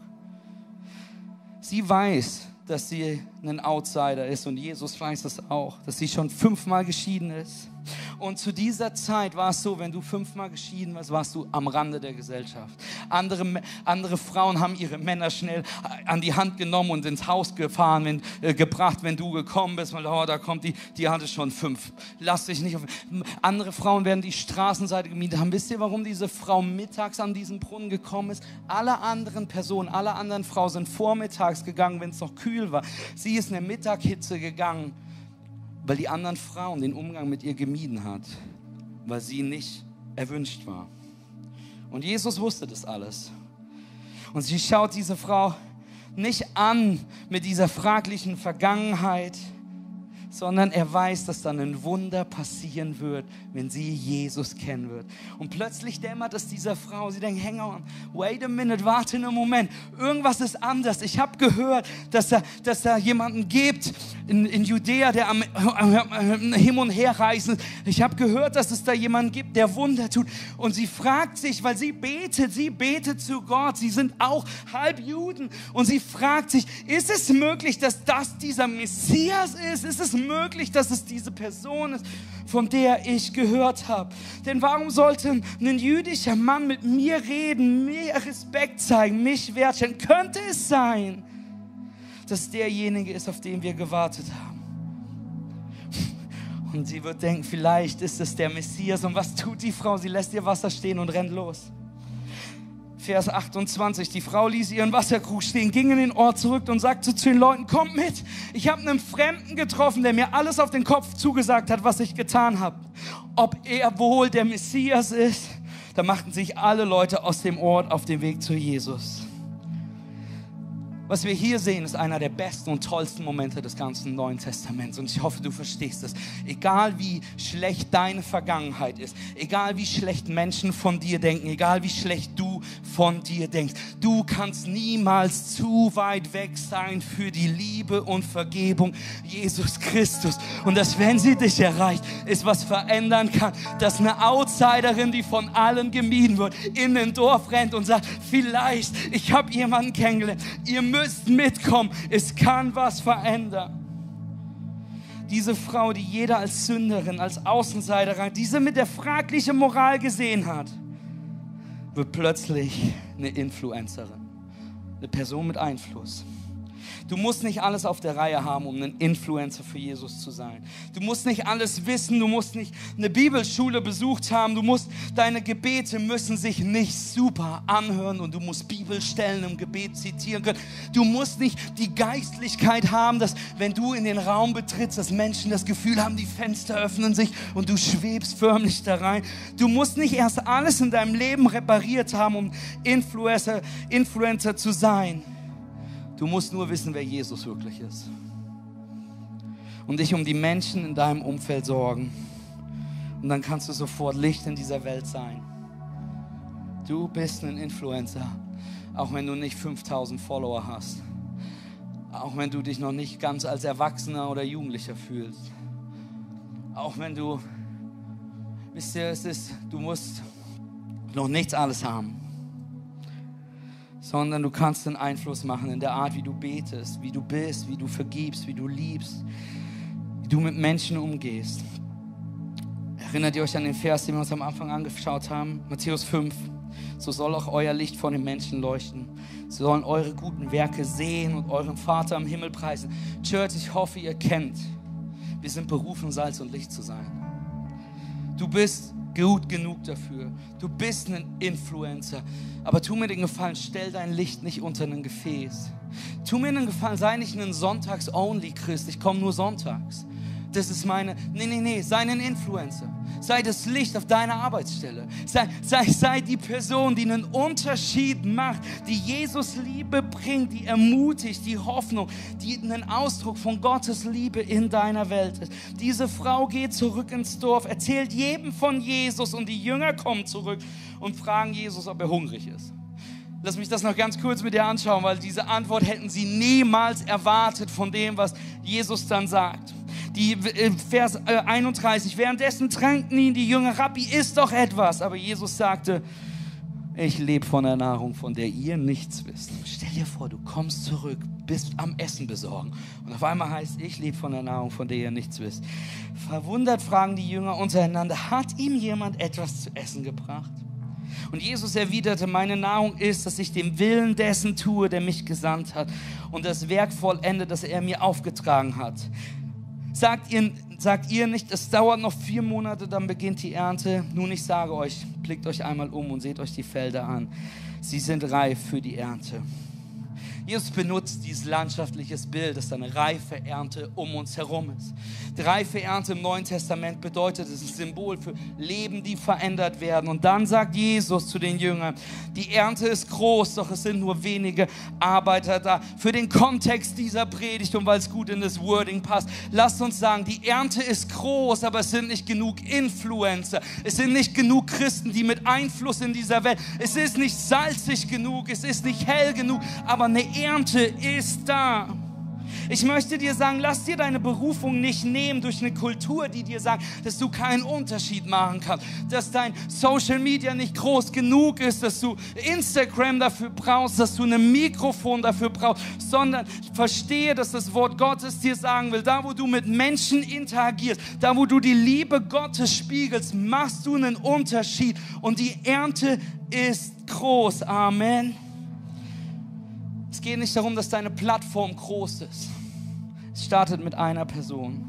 Sie weiß, dass sie ein Outsider ist und Jesus weiß es auch, dass sie schon fünfmal geschieden ist. Und zu dieser Zeit war es so, wenn du fünfmal geschieden warst, warst du am Rande der Gesellschaft. Andere, andere Frauen haben ihre Männer schnell an die Hand genommen und ins Haus gefahren, wenn, äh, gebracht, wenn du gekommen bist. Weil, oh, da kommt die, die hatte schon fünf. Lass dich nicht auf. Andere Frauen werden die Straßenseite gemietet haben. Wisst ihr, warum diese Frau mittags an diesen Brunnen gekommen ist? Alle anderen Personen, alle anderen Frauen sind vormittags gegangen, wenn es noch kühl war. Sie ist in der Mittaghitze gegangen weil die anderen Frauen den Umgang mit ihr gemieden hat, weil sie nicht erwünscht war. Und Jesus wusste das alles. Und sie schaut diese Frau nicht an mit dieser fraglichen Vergangenheit, sondern er weiß, dass dann ein Wunder passieren wird, wenn sie Jesus kennen wird. Und plötzlich dämmert es dieser Frau. Sie denkt, hang on, wait a minute, warte einen Moment. Irgendwas ist anders. Ich habe gehört, dass da, dass da jemanden gibt in, in Judäa, der am, am, hin und her reisen. Ich habe gehört, dass es da jemanden gibt, der Wunder tut. Und sie fragt sich, weil sie betet, sie betet zu Gott. Sie sind auch halb Juden. Und sie fragt sich, ist es möglich, dass das dieser Messias ist? Ist es möglich, dass es diese Person ist, von der ich gehört habe. Denn warum sollte ein jüdischer Mann mit mir reden, mir Respekt zeigen, mich wertschätzen? Könnte es sein, dass derjenige ist, auf den wir gewartet haben? Und sie wird denken, vielleicht ist es der Messias. Und was tut die Frau? Sie lässt ihr Wasser stehen und rennt los. Vers 28. Die Frau ließ ihren Wasserkrug stehen, ging in den Ort zurück und sagte zu den Leuten, kommt mit, ich habe einen Fremden getroffen, der mir alles auf den Kopf zugesagt hat, was ich getan habe. Ob er wohl der Messias ist, da machten sich alle Leute aus dem Ort auf den Weg zu Jesus. Was wir hier sehen, ist einer der besten und tollsten Momente des ganzen Neuen Testaments. Und ich hoffe, du verstehst es. Egal wie schlecht deine Vergangenheit ist, egal wie schlecht Menschen von dir denken, egal wie schlecht du von dir denkst, du kannst niemals zu weit weg sein für die Liebe und Vergebung Jesus Christus. Und dass, wenn sie dich erreicht, ist was verändern kann, dass eine Outsiderin, die von allen gemieden wird, in ein Dorf rennt und sagt, vielleicht, ich habe jemanden kennengelernt, ihr müsst mitkommen. Es kann was verändern. Diese Frau, die jeder als Sünderin, als Außenseiterin, diese mit der fraglichen Moral gesehen hat, wird plötzlich eine Influencerin, eine Person mit Einfluss. Du musst nicht alles auf der Reihe haben, um ein Influencer für Jesus zu sein. Du musst nicht alles wissen, du musst nicht eine Bibelschule besucht haben, du musst, deine Gebete müssen sich nicht super anhören und du musst Bibelstellen im Gebet zitieren können. Du musst nicht die Geistlichkeit haben, dass wenn du in den Raum betrittst, dass Menschen das Gefühl haben, die Fenster öffnen sich und du schwebst förmlich da rein. Du musst nicht erst alles in deinem Leben repariert haben, um Influencer, Influencer zu sein. Du musst nur wissen, wer Jesus wirklich ist. Und dich um die Menschen in deinem Umfeld sorgen. Und dann kannst du sofort Licht in dieser Welt sein. Du bist ein Influencer, auch wenn du nicht 5000 Follower hast. Auch wenn du dich noch nicht ganz als Erwachsener oder Jugendlicher fühlst. Auch wenn du, wisst ihr, es ist, du musst noch nichts alles haben sondern du kannst einen Einfluss machen in der Art, wie du betest, wie du bist, wie du vergibst, wie du liebst, wie du mit Menschen umgehst. Erinnert ihr euch an den Vers, den wir uns am Anfang angeschaut haben? Matthäus 5. So soll auch euer Licht vor den Menschen leuchten. Sie sollen eure guten Werke sehen und euren Vater am Himmel preisen. Church, ich hoffe, ihr kennt, wir sind berufen, Salz und Licht zu sein. Du bist gut genug dafür. Du bist ein Influencer. Aber tu mir den Gefallen, stell dein Licht nicht unter ein Gefäß. Tu mir den Gefallen, sei nicht ein Sonntags-Only-Christ. Ich komme nur sonntags das ist meine. Nee, nee, nee, sei ein Influencer. Sei das Licht auf deiner Arbeitsstelle. Sei, sei, sei die Person, die einen Unterschied macht, die Jesus Liebe bringt, die ermutigt, die Hoffnung, die einen Ausdruck von Gottes Liebe in deiner Welt ist. Diese Frau geht zurück ins Dorf, erzählt jedem von Jesus und die Jünger kommen zurück und fragen Jesus, ob er hungrig ist. Lass mich das noch ganz kurz mit dir anschauen, weil diese Antwort hätten sie niemals erwartet von dem, was Jesus dann sagt die äh, Vers 31. Währenddessen tranken ihn die Jünger, Rabbi, isst doch etwas. Aber Jesus sagte, ich lebe von der Nahrung, von der ihr nichts wisst. Stell dir vor, du kommst zurück, bist am Essen besorgen. Und auf einmal heißt, ich lebe von der Nahrung, von der ihr nichts wisst. Verwundert fragen die Jünger untereinander, hat ihm jemand etwas zu essen gebracht? Und Jesus erwiderte, meine Nahrung ist, dass ich dem Willen dessen tue, der mich gesandt hat und das Werk vollende, das er mir aufgetragen hat. Sagt ihr, sagt ihr nicht, es dauert noch vier Monate, dann beginnt die Ernte? Nun, ich sage euch, blickt euch einmal um und seht euch die Felder an. Sie sind reif für die Ernte. Jesus benutzt dieses landschaftliches Bild, dass eine reife Ernte um uns herum ist. Die reife Ernte im Neuen Testament bedeutet, es ist ein Symbol für Leben, die verändert werden. Und dann sagt Jesus zu den Jüngern, die Ernte ist groß, doch es sind nur wenige Arbeiter da. Für den Kontext dieser Predigt und weil es gut in das Wording passt, lasst uns sagen, die Ernte ist groß, aber es sind nicht genug Influencer. Es sind nicht genug Christen, die mit Einfluss in dieser Welt. Es ist nicht salzig genug, es ist nicht hell genug, aber eine Ernte ist da. Ich möchte dir sagen, lass dir deine Berufung nicht nehmen durch eine Kultur, die dir sagt, dass du keinen Unterschied machen kannst, dass dein Social Media nicht groß genug ist, dass du Instagram dafür brauchst, dass du ein Mikrofon dafür brauchst, sondern verstehe, dass das Wort Gottes dir sagen will, da wo du mit Menschen interagierst, da wo du die Liebe Gottes spiegelst, machst du einen Unterschied und die Ernte ist groß. Amen. Es geht nicht darum, dass deine Plattform groß ist. Es startet mit einer Person.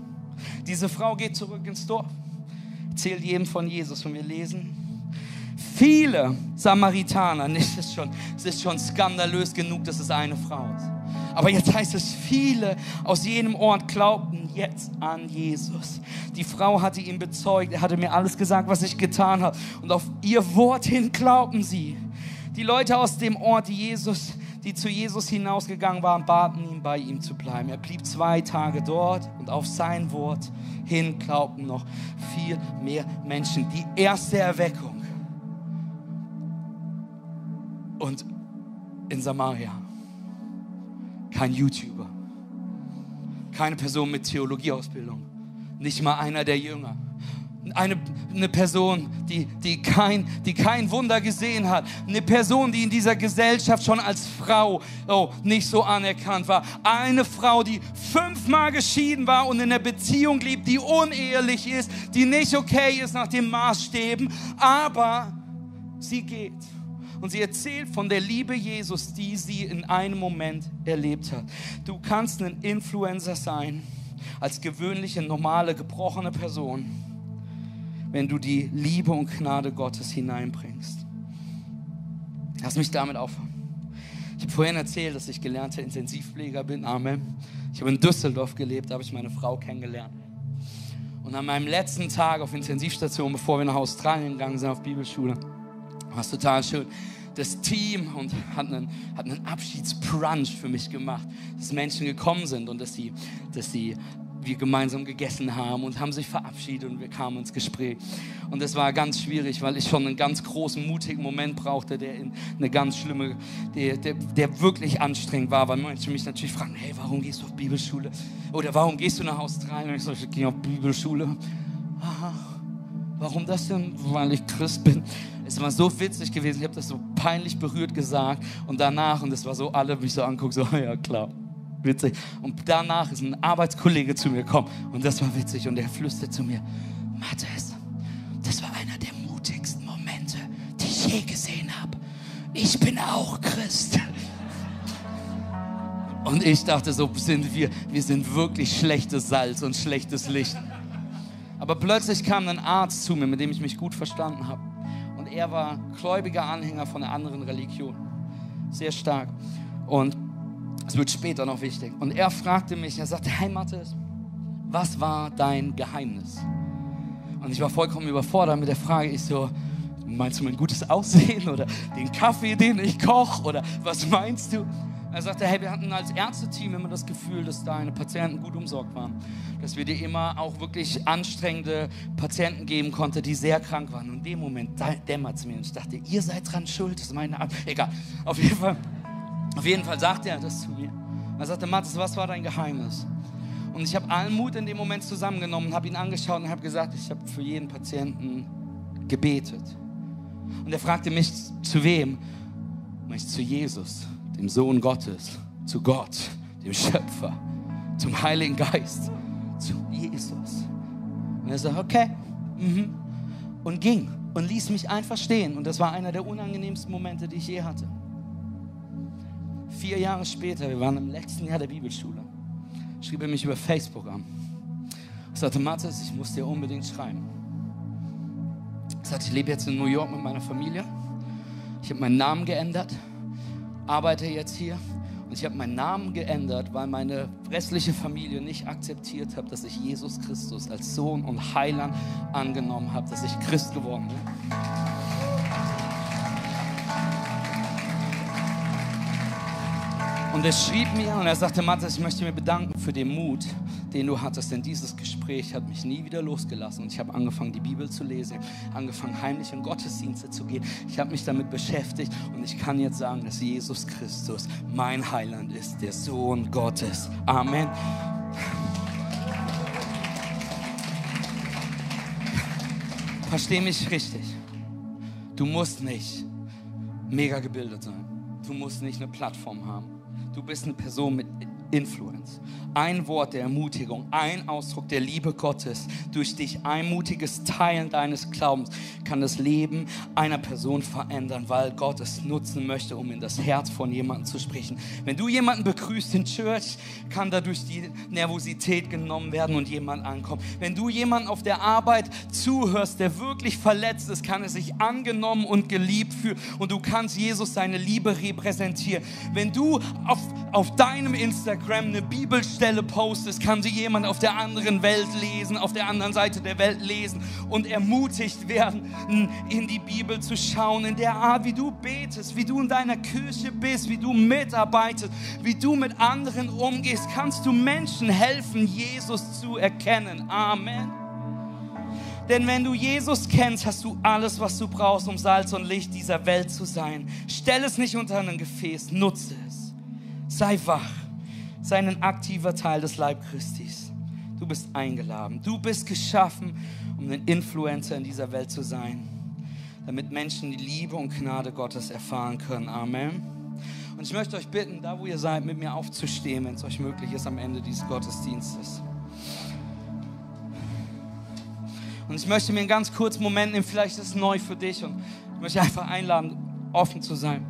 Diese Frau geht zurück ins Dorf, erzählt jedem von Jesus und wir lesen. Viele Samaritaner, [laughs] es ist schon, es ist schon skandalös genug, dass es eine Frau ist. Aber jetzt heißt es, viele aus jenem Ort glaubten jetzt an Jesus. Die Frau hatte ihn bezeugt, er hatte mir alles gesagt, was ich getan habe. Und auf ihr Wort hin glaubten sie. Die Leute aus dem Ort, die Jesus die zu Jesus hinausgegangen waren, baten ihn, bei ihm zu bleiben. Er blieb zwei Tage dort und auf sein Wort hin glaubten noch viel mehr Menschen. Die erste Erweckung. Und in Samaria kein YouTuber, keine Person mit Theologieausbildung, nicht mal einer der Jünger eine, eine Person, die, die, kein, die kein Wunder gesehen hat. Eine Person, die in dieser Gesellschaft schon als Frau oh, nicht so anerkannt war. Eine Frau, die fünfmal geschieden war und in einer Beziehung lebt, die unehelich ist, die nicht okay ist nach den Maßstäben. Aber sie geht. Und sie erzählt von der Liebe Jesus, die sie in einem Moment erlebt hat. Du kannst ein Influencer sein, als gewöhnliche, normale, gebrochene Person wenn du die Liebe und Gnade Gottes hineinbringst. Lass mich damit aufhören. Ich habe vorhin erzählt, dass ich gelernter Intensivpfleger bin. Amen. Ich habe in Düsseldorf gelebt, da habe ich meine Frau kennengelernt. Und an meinem letzten Tag auf Intensivstation, bevor wir nach Australien gegangen sind, auf Bibelschule, war es total schön. Das Team und hat einen, hat einen Abschiedsbrunch für mich gemacht, dass Menschen gekommen sind und dass sie, dass sie wir gemeinsam gegessen haben und haben sich verabschiedet und wir kamen ins Gespräch. Und das war ganz schwierig, weil ich schon einen ganz großen, mutigen Moment brauchte, der in eine ganz schlimme, der, der, der wirklich anstrengend war, weil manche mich natürlich fragen, hey, warum gehst du auf Bibelschule? Oder warum gehst du nach Australien? Und ich so, ich gehe auf Bibelschule. Aha, warum das denn? Weil ich Christ bin. Es war so witzig gewesen, ich habe das so peinlich berührt gesagt und danach, und es war so, alle mich so angucken, so, [laughs] ja klar witzig. Und danach ist ein Arbeitskollege zu mir gekommen und das war witzig und er flüstert zu mir, Matthias, das war einer der mutigsten Momente, die ich je gesehen habe. Ich bin auch Christ. Und ich dachte, so sind wir, wir sind wirklich schlechtes Salz und schlechtes Licht. Aber plötzlich kam ein Arzt zu mir, mit dem ich mich gut verstanden habe. Und er war gläubiger Anhänger von einer anderen Religion. Sehr stark. Und es wird später noch wichtig. Und er fragte mich, er sagte, hey Mathis, was war dein Geheimnis? Und ich war vollkommen überfordert mit der Frage. Ich so, meinst du mein gutes Aussehen oder den Kaffee, den ich koche oder was meinst du? Er sagte, hey, wir hatten als Ärzteteam immer das Gefühl, dass deine Patienten gut umsorgt waren. Dass wir dir immer auch wirklich anstrengende Patienten geben konnten, die sehr krank waren. Und in dem Moment dämmert es mir. Und ich dachte, ihr seid dran schuld, das ist meine Art. Egal, auf jeden Fall. Auf jeden Fall sagte er das zu mir. Er sagte, Mathis, was war dein Geheimnis? Und ich habe allen Mut in dem Moment zusammengenommen, habe ihn angeschaut und habe gesagt, ich habe für jeden Patienten gebetet. Und er fragte mich, zu wem? Und ich, zu Jesus, dem Sohn Gottes, zu Gott, dem Schöpfer, zum Heiligen Geist, zu Jesus. Und er sagte, okay, mhm. und ging und ließ mich einfach stehen. Und das war einer der unangenehmsten Momente, die ich je hatte. Vier Jahre später, wir waren im letzten Jahr der Bibelschule, schrieb er mich über Facebook an. Ich sagte, Mathis, ich muss dir unbedingt schreiben. Ich sagte, ich lebe jetzt in New York mit meiner Familie. Ich habe meinen Namen geändert, arbeite jetzt hier und ich habe meinen Namen geändert, weil meine restliche Familie nicht akzeptiert hat, dass ich Jesus Christus als Sohn und Heiland angenommen habe, dass ich Christ geworden bin. Und er schrieb mir und er sagte, Matthias, ich möchte mich bedanken für den Mut, den du hattest, denn dieses Gespräch hat mich nie wieder losgelassen. Und ich habe angefangen, die Bibel zu lesen, angefangen, heimlich in Gottesdienste zu gehen. Ich habe mich damit beschäftigt und ich kann jetzt sagen, dass Jesus Christus mein Heiland ist, der Sohn Gottes. Amen. Versteh mich richtig. Du musst nicht mega gebildet sein. Du musst nicht eine Plattform haben. Du bist eine Person mit Influence. Ein Wort der Ermutigung, ein Ausdruck der Liebe Gottes durch dich, ein mutiges Teilen deines Glaubens kann das Leben einer Person verändern, weil Gott es nutzen möchte, um in das Herz von jemandem zu sprechen. Wenn du jemanden begrüßt in Church, kann dadurch die Nervosität genommen werden und jemand ankommt. Wenn du jemanden auf der Arbeit zuhörst, der wirklich verletzt ist, kann er sich angenommen und geliebt fühlen und du kannst Jesus seine Liebe repräsentieren. Wenn du auf, auf deinem Instagram eine Bibelstelle postest, kann sie jemand auf der anderen Welt lesen, auf der anderen Seite der Welt lesen und ermutigt werden, in die Bibel zu schauen, in der Art, wie du betest, wie du in deiner Kirche bist, wie du mitarbeitest, wie du mit anderen umgehst, kannst du Menschen helfen, Jesus zu erkennen. Amen. Denn wenn du Jesus kennst, hast du alles, was du brauchst, um Salz und Licht dieser Welt zu sein. Stell es nicht unter ein Gefäß, nutze es. Sei wach, sei ein aktiver Teil des Leib Christis. Du bist eingeladen, du bist geschaffen, um ein Influencer in dieser Welt zu sein, damit Menschen die Liebe und Gnade Gottes erfahren können. Amen. Und ich möchte euch bitten, da wo ihr seid, mit mir aufzustehen, wenn es euch möglich ist, am Ende dieses Gottesdienstes. Und ich möchte mir einen ganz kurzen Moment nehmen, vielleicht ist es neu für dich und ich möchte einfach einladen, offen zu sein.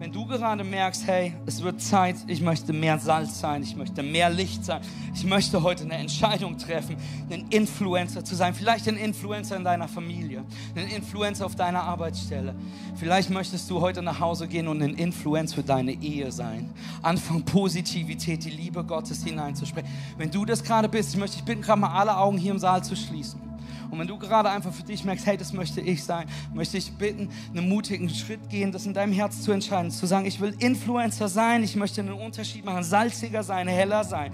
Wenn du gerade merkst, hey, es wird Zeit, ich möchte mehr Salz sein, ich möchte mehr Licht sein, ich möchte heute eine Entscheidung treffen, ein Influencer zu sein, vielleicht ein Influencer in deiner Familie, ein Influencer auf deiner Arbeitsstelle. Vielleicht möchtest du heute nach Hause gehen und ein Influencer für deine Ehe sein. Anfang Positivität, die Liebe Gottes hineinzusprechen. Wenn du das gerade bist, ich möchte dich bitten, gerade mal alle Augen hier im Saal zu schließen. Und wenn du gerade einfach für dich merkst, hey, das möchte ich sein, möchte ich bitten, einen mutigen Schritt gehen, das in deinem Herz zu entscheiden, zu sagen, ich will Influencer sein, ich möchte einen Unterschied machen, salziger sein, heller sein.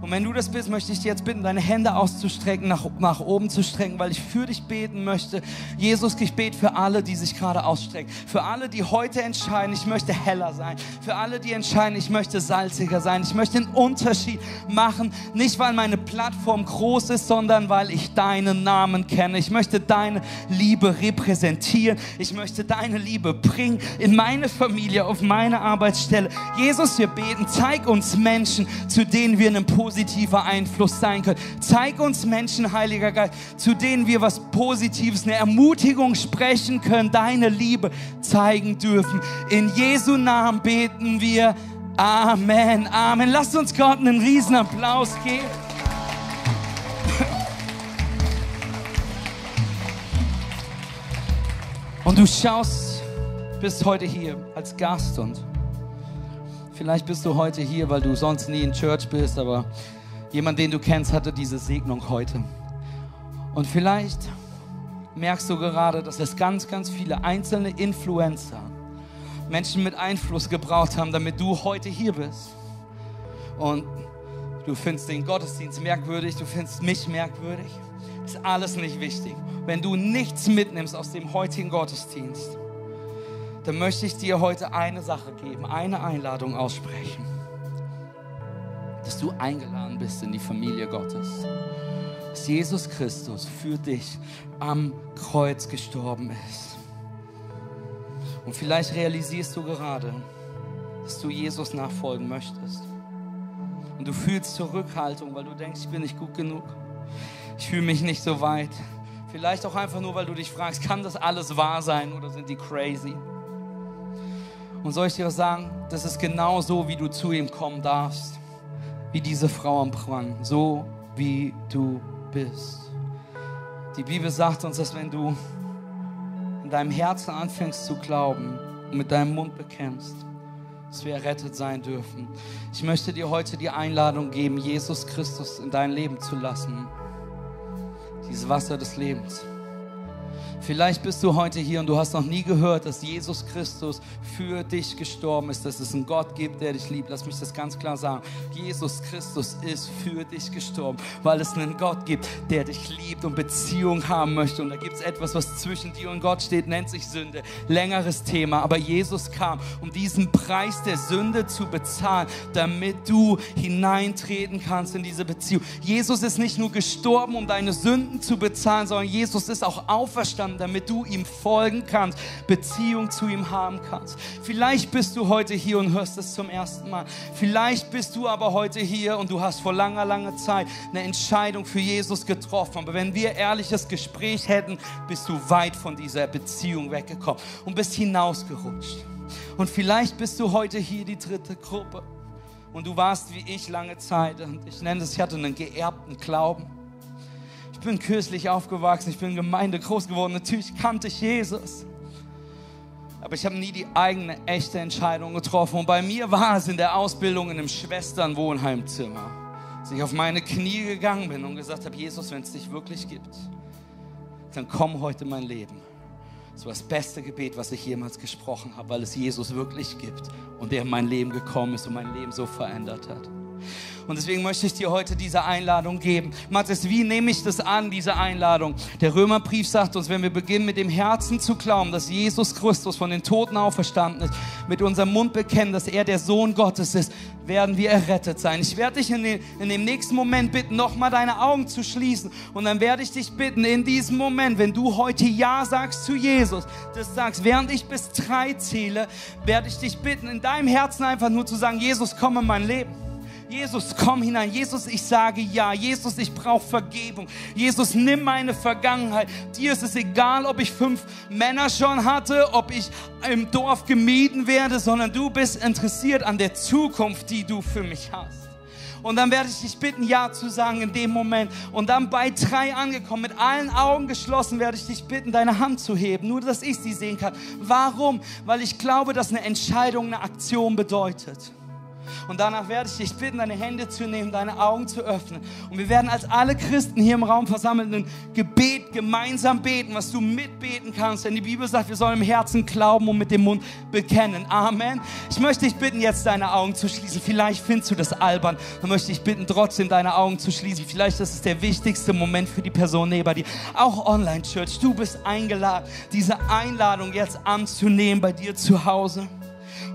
Und wenn du das bist, möchte ich dir jetzt bitten, deine Hände auszustrecken, nach, nach oben zu strecken, weil ich für dich beten möchte. Jesus, ich bete für alle, die sich gerade ausstrecken. Für alle, die heute entscheiden, ich möchte heller sein. Für alle, die entscheiden, ich möchte salziger sein. Ich möchte einen Unterschied machen. Nicht, weil meine Plattform groß ist, sondern weil ich deinen Namen kenne. Ich möchte deine Liebe repräsentieren. Ich möchte deine Liebe bringen in meine Familie, auf meine Arbeitsstelle. Jesus, wir beten, zeig uns Menschen, zu denen wir einen positiver Einfluss sein können. Zeig uns Menschen, Heiliger Geist, zu denen wir was Positives, eine Ermutigung sprechen können, deine Liebe zeigen dürfen. In Jesu Namen beten wir. Amen, Amen. Lasst uns Gott einen riesen Applaus geben. Und du schaust, bist heute hier als Gast und Vielleicht bist du heute hier, weil du sonst nie in Church bist, aber jemand, den du kennst, hatte diese Segnung heute. Und vielleicht merkst du gerade, dass es ganz, ganz viele einzelne Influencer, Menschen mit Einfluss gebraucht haben, damit du heute hier bist. Und du findest den Gottesdienst merkwürdig, du findest mich merkwürdig. Ist alles nicht wichtig. Wenn du nichts mitnimmst aus dem heutigen Gottesdienst, dann möchte ich dir heute eine Sache geben, eine Einladung aussprechen. Dass du eingeladen bist in die Familie Gottes. Dass Jesus Christus für dich am Kreuz gestorben ist. Und vielleicht realisierst du gerade, dass du Jesus nachfolgen möchtest. Und du fühlst Zurückhaltung, weil du denkst, ich bin nicht gut genug. Ich fühle mich nicht so weit. Vielleicht auch einfach nur, weil du dich fragst, kann das alles wahr sein oder sind die crazy? Und soll ich dir was sagen? Das ist genau so, wie du zu ihm kommen darfst. Wie diese Frau am Brunnen. So wie du bist. Die Bibel sagt uns, dass wenn du in deinem Herzen anfängst zu glauben und mit deinem Mund bekennst, dass wir errettet sein dürfen. Ich möchte dir heute die Einladung geben, Jesus Christus in dein Leben zu lassen. Dieses Wasser des Lebens. Vielleicht bist du heute hier und du hast noch nie gehört, dass Jesus Christus für dich gestorben ist, dass es einen Gott gibt, der dich liebt. Lass mich das ganz klar sagen. Jesus Christus ist für dich gestorben, weil es einen Gott gibt, der dich liebt und Beziehung haben möchte. Und da gibt es etwas, was zwischen dir und Gott steht, nennt sich Sünde. Längeres Thema, aber Jesus kam, um diesen Preis der Sünde zu bezahlen, damit du hineintreten kannst in diese Beziehung. Jesus ist nicht nur gestorben, um deine Sünden zu bezahlen, sondern Jesus ist auch auferstanden damit du ihm folgen kannst, Beziehung zu ihm haben kannst. Vielleicht bist du heute hier und hörst es zum ersten Mal. Vielleicht bist du aber heute hier und du hast vor langer, langer Zeit eine Entscheidung für Jesus getroffen. Aber wenn wir ehrliches Gespräch hätten, bist du weit von dieser Beziehung weggekommen und bist hinausgerutscht. Und vielleicht bist du heute hier die dritte Gruppe. Und du warst wie ich lange Zeit, und ich nenne es, ich hatte einen geerbten Glauben bin kürzlich aufgewachsen, ich bin in Gemeinde groß geworden. Natürlich kannte ich Jesus. Aber ich habe nie die eigene, echte Entscheidung getroffen. Und bei mir war es in der Ausbildung in einem Schwesternwohnheimzimmer, dass ich auf meine Knie gegangen bin und gesagt habe, Jesus, wenn es dich wirklich gibt, dann komm heute in mein Leben. Das war das beste Gebet, was ich jemals gesprochen habe, weil es Jesus wirklich gibt und der in mein Leben gekommen ist und mein Leben so verändert hat. Und deswegen möchte ich dir heute diese Einladung geben. Matthias, wie nehme ich das an, diese Einladung? Der Römerbrief sagt uns, wenn wir beginnen mit dem Herzen zu glauben, dass Jesus Christus von den Toten auferstanden ist, mit unserem Mund bekennen, dass er der Sohn Gottes ist, werden wir errettet sein. Ich werde dich in, den, in dem nächsten Moment bitten, nochmal deine Augen zu schließen. Und dann werde ich dich bitten, in diesem Moment, wenn du heute Ja sagst zu Jesus, das sagst, während ich bis drei zähle, werde ich dich bitten, in deinem Herzen einfach nur zu sagen, Jesus, komm in mein Leben. Jesus, komm hinein. Jesus, ich sage ja. Jesus, ich brauche Vergebung. Jesus, nimm meine Vergangenheit. Dir ist es egal, ob ich fünf Männer schon hatte, ob ich im Dorf gemieden werde, sondern du bist interessiert an der Zukunft, die du für mich hast. Und dann werde ich dich bitten, Ja zu sagen in dem Moment. Und dann bei drei angekommen, mit allen Augen geschlossen, werde ich dich bitten, deine Hand zu heben. Nur, dass ich sie sehen kann. Warum? Weil ich glaube, dass eine Entscheidung eine Aktion bedeutet. Und danach werde ich dich bitten, deine Hände zu nehmen, deine Augen zu öffnen. Und wir werden als alle Christen hier im Raum versammelt ein Gebet gemeinsam beten, was du mitbeten kannst. Denn die Bibel sagt, wir sollen im Herzen glauben und mit dem Mund bekennen. Amen. Ich möchte dich bitten, jetzt deine Augen zu schließen. Vielleicht findest du das albern. Dann möchte ich bitten, trotzdem deine Augen zu schließen. Vielleicht ist es der wichtigste Moment für die Person neben dir. Auch Online-Church, du bist eingeladen, diese Einladung jetzt anzunehmen bei dir zu Hause.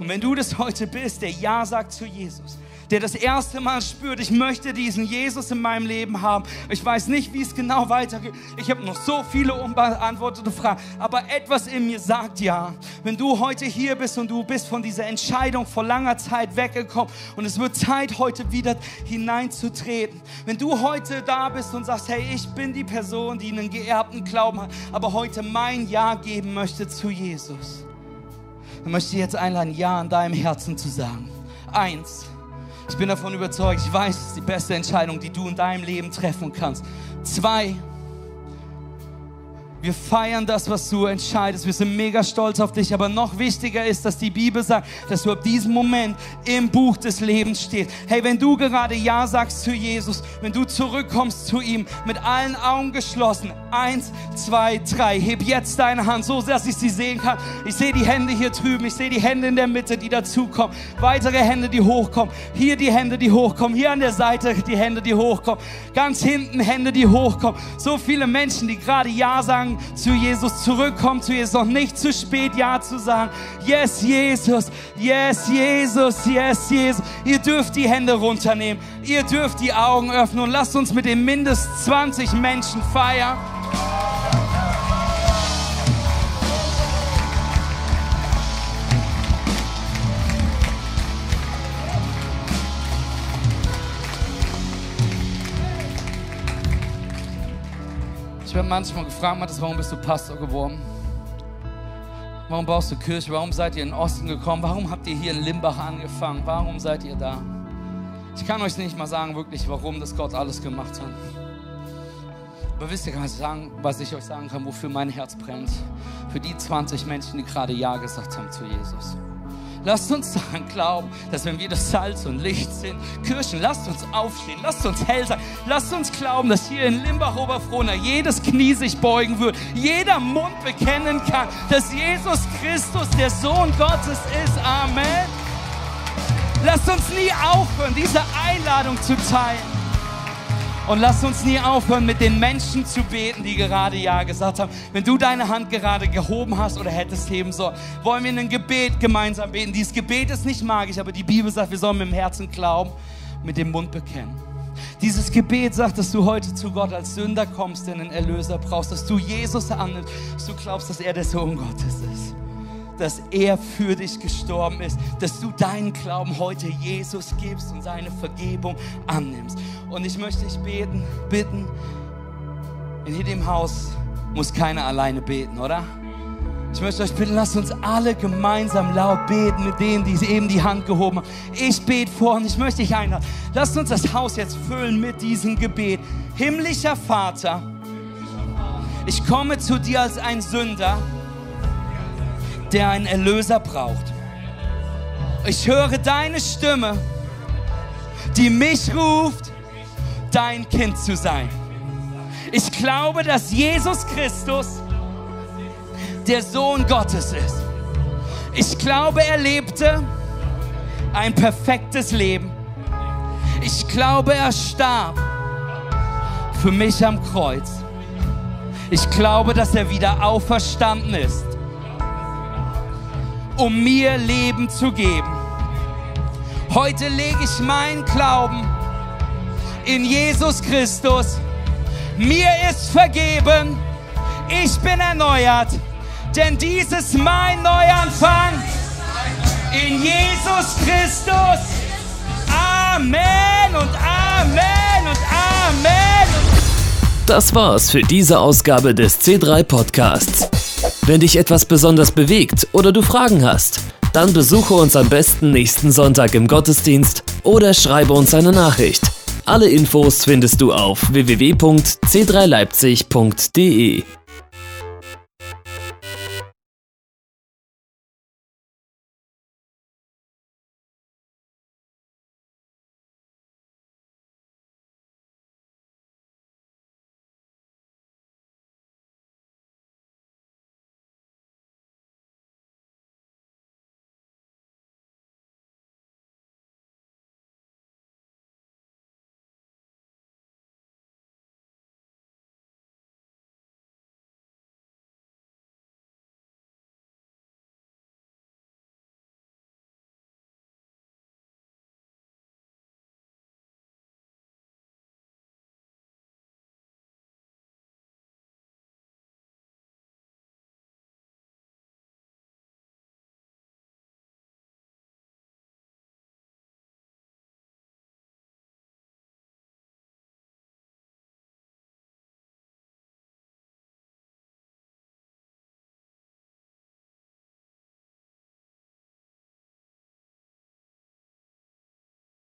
Und wenn du das heute bist, der Ja sagt zu Jesus, der das erste Mal spürt, ich möchte diesen Jesus in meinem Leben haben. Ich weiß nicht, wie es genau weitergeht. Ich habe noch so viele unbeantwortete Fragen. Aber etwas in mir sagt ja. Wenn du heute hier bist und du bist von dieser Entscheidung vor langer Zeit weggekommen und es wird Zeit, heute wieder hineinzutreten. Wenn du heute da bist und sagst, hey, ich bin die Person, die einen geerbten Glauben hat, aber heute mein Ja geben möchte zu Jesus dann möchte ich jetzt einladen, Ja in deinem Herzen zu sagen. Eins, ich bin davon überzeugt, ich weiß, es ist die beste Entscheidung, die du in deinem Leben treffen kannst. Zwei, wir feiern das, was du entscheidest. Wir sind mega stolz auf dich. Aber noch wichtiger ist, dass die Bibel sagt, dass du ab diesem Moment im Buch des Lebens stehst. Hey, wenn du gerade Ja sagst zu Jesus, wenn du zurückkommst zu ihm, mit allen Augen geschlossen. Eins, zwei, drei. Heb jetzt deine Hand, so dass ich sie sehen kann. Ich sehe die Hände hier drüben. Ich sehe die Hände in der Mitte, die dazukommen. Weitere Hände, die hochkommen. Hier die Hände, die hochkommen. Hier an der Seite die Hände, die hochkommen. Ganz hinten Hände, die hochkommen. So viele Menschen, die gerade Ja sagen zu Jesus, zurückkommen zu Jesus, noch nicht zu spät Ja zu sagen. Yes, Jesus, yes, Jesus, yes, Jesus. Ihr dürft die Hände runternehmen, ihr dürft die Augen öffnen und lasst uns mit den mindestens 20 Menschen feiern. Ich werde manchmal gefragt, Matthias, warum bist du Pastor geworden? Warum baust du Kirche? Warum seid ihr in den Osten gekommen? Warum habt ihr hier in Limbach angefangen? Warum seid ihr da? Ich kann euch nicht mal sagen, wirklich, warum das Gott alles gemacht hat. Aber wisst ihr, was ich, sagen, was ich euch sagen kann, wofür mein Herz brennt? Für die 20 Menschen, die gerade Ja gesagt haben zu Jesus. Lasst uns daran glauben, dass wenn wir das Salz und Licht sind, Kirchen, lasst uns aufstehen, lasst uns hell sein, lasst uns glauben, dass hier in Limbach-Oberfrohna jedes Knie sich beugen wird, jeder Mund bekennen kann, dass Jesus Christus der Sohn Gottes ist. Amen. Lasst uns nie aufhören, diese Einladung zu teilen. Und lass uns nie aufhören, mit den Menschen zu beten, die gerade Ja gesagt haben. Wenn du deine Hand gerade gehoben hast oder hättest heben sollen, wollen wir ein Gebet gemeinsam beten. Dieses Gebet ist nicht magisch, aber die Bibel sagt, wir sollen mit dem Herzen glauben, mit dem Mund bekennen. Dieses Gebet sagt, dass du heute zu Gott als Sünder kommst, der einen Erlöser brauchst, dass du Jesus annimmst, dass du glaubst, dass er der Sohn Gottes ist dass er für dich gestorben ist, dass du deinen Glauben heute Jesus gibst und seine Vergebung annimmst. Und ich möchte dich beten, bitten, in jedem Haus muss keiner alleine beten, oder? Ich möchte euch bitten, lasst uns alle gemeinsam laut beten mit denen, die eben die Hand gehoben haben. Ich bete vor und ich möchte dich einladen. Lasst uns das Haus jetzt füllen mit diesem Gebet. Himmlischer Vater, ich komme zu dir als ein Sünder der einen Erlöser braucht. Ich höre deine Stimme, die mich ruft, dein Kind zu sein. Ich glaube, dass Jesus Christus der Sohn Gottes ist. Ich glaube, er lebte ein perfektes Leben. Ich glaube, er starb für mich am Kreuz. Ich glaube, dass er wieder auferstanden ist um mir Leben zu geben. Heute lege ich meinen Glauben in Jesus Christus. Mir ist vergeben, ich bin erneuert, denn dies ist mein Neuanfang in Jesus Christus. Amen und Amen und Amen. Das war's für diese Ausgabe des C3 Podcasts. Wenn dich etwas besonders bewegt oder du Fragen hast, dann besuche uns am besten nächsten Sonntag im Gottesdienst oder schreibe uns eine Nachricht. Alle Infos findest du auf www.c3leipzig.de.